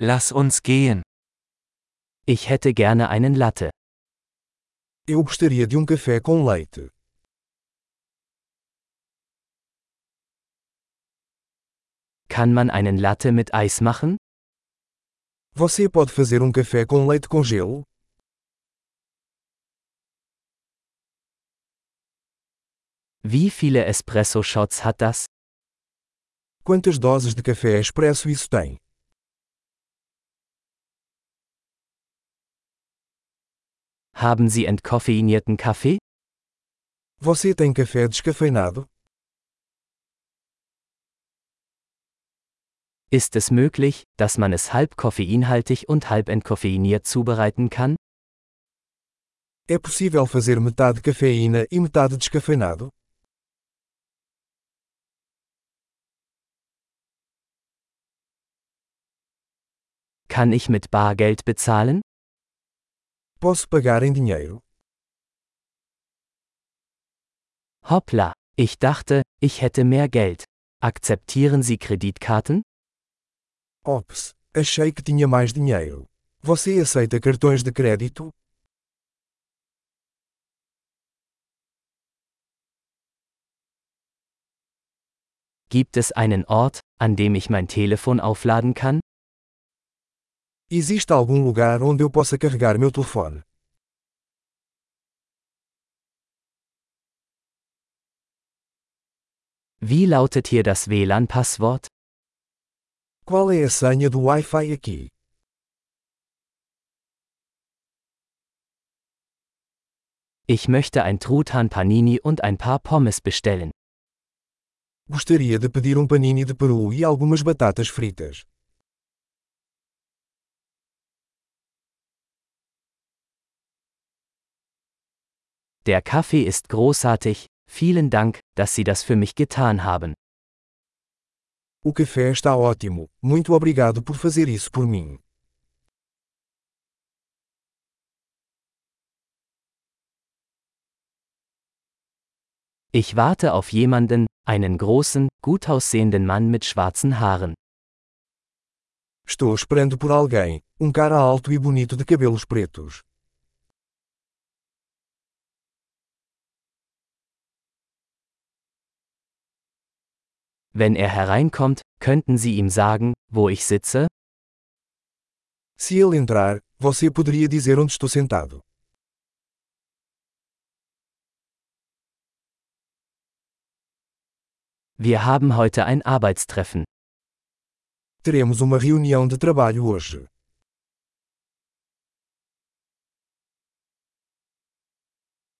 Lass uns gehen. Ich hätte gerne einen Latte. Eu gostaria de um café com leite. Kann man einen Latte mit Eis machen? Você pode fazer um café com leite com gelo? Wie viele Espresso-Shots hat das? Quantas doses de café expresso isso tem? Haben Sie entkoffeinierten Kaffee? Você tem café descafeinado? Ist es möglich, dass man es halb koffeinhaltig und halb entkoffeiniert zubereiten kann? É possível fazer metade cafeína e metade descafeinado? Kann ich mit Bargeld bezahlen? Posso pagar em dinheiro? Hoppla, ich dachte, ich hätte mehr Geld. Akzeptieren Sie Kreditkarten? Ops, achei que tinha mais dinheiro. Você aceita cartões de crédito? Gibt es einen Ort, an dem ich mein Telefon aufladen kann? Existe algum lugar onde eu possa carregar meu telefone? Wie lautet hier das WLAN-Passwort? Qual é a senha do Wi-Fi aqui? Ich möchte ein Truthahn Panini und ein paar Pommes bestellen. Gostaria de pedir um panini de peru e algumas batatas fritas. Der Kaffee ist großartig, vielen Dank, dass Sie das für mich getan haben. O café está ótimo, muito obrigado por fazer isso por mim. Ich warte auf jemanden, einen großen, gut aussehenden Mann mit schwarzen Haaren. Estou esperando por alguém, um cara alto e bonito de cabelos pretos. Wenn er hereinkommt, könnten Sie ihm sagen, wo ich sitze? Se ele entrar, você poderia dizer onde estou sentado. Wir haben heute ein Arbeitstreffen. Teremos uma reunião de trabalho hoje.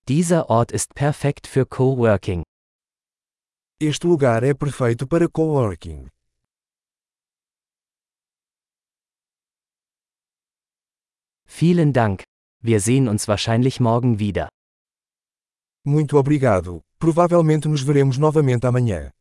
Dieser Ort ist perfekt für Coworking. Este lugar é perfeito para coworking. Vielen Dank. Wir sehen uns wahrscheinlich morgen wieder. Muito obrigado. Provavelmente nos veremos novamente amanhã.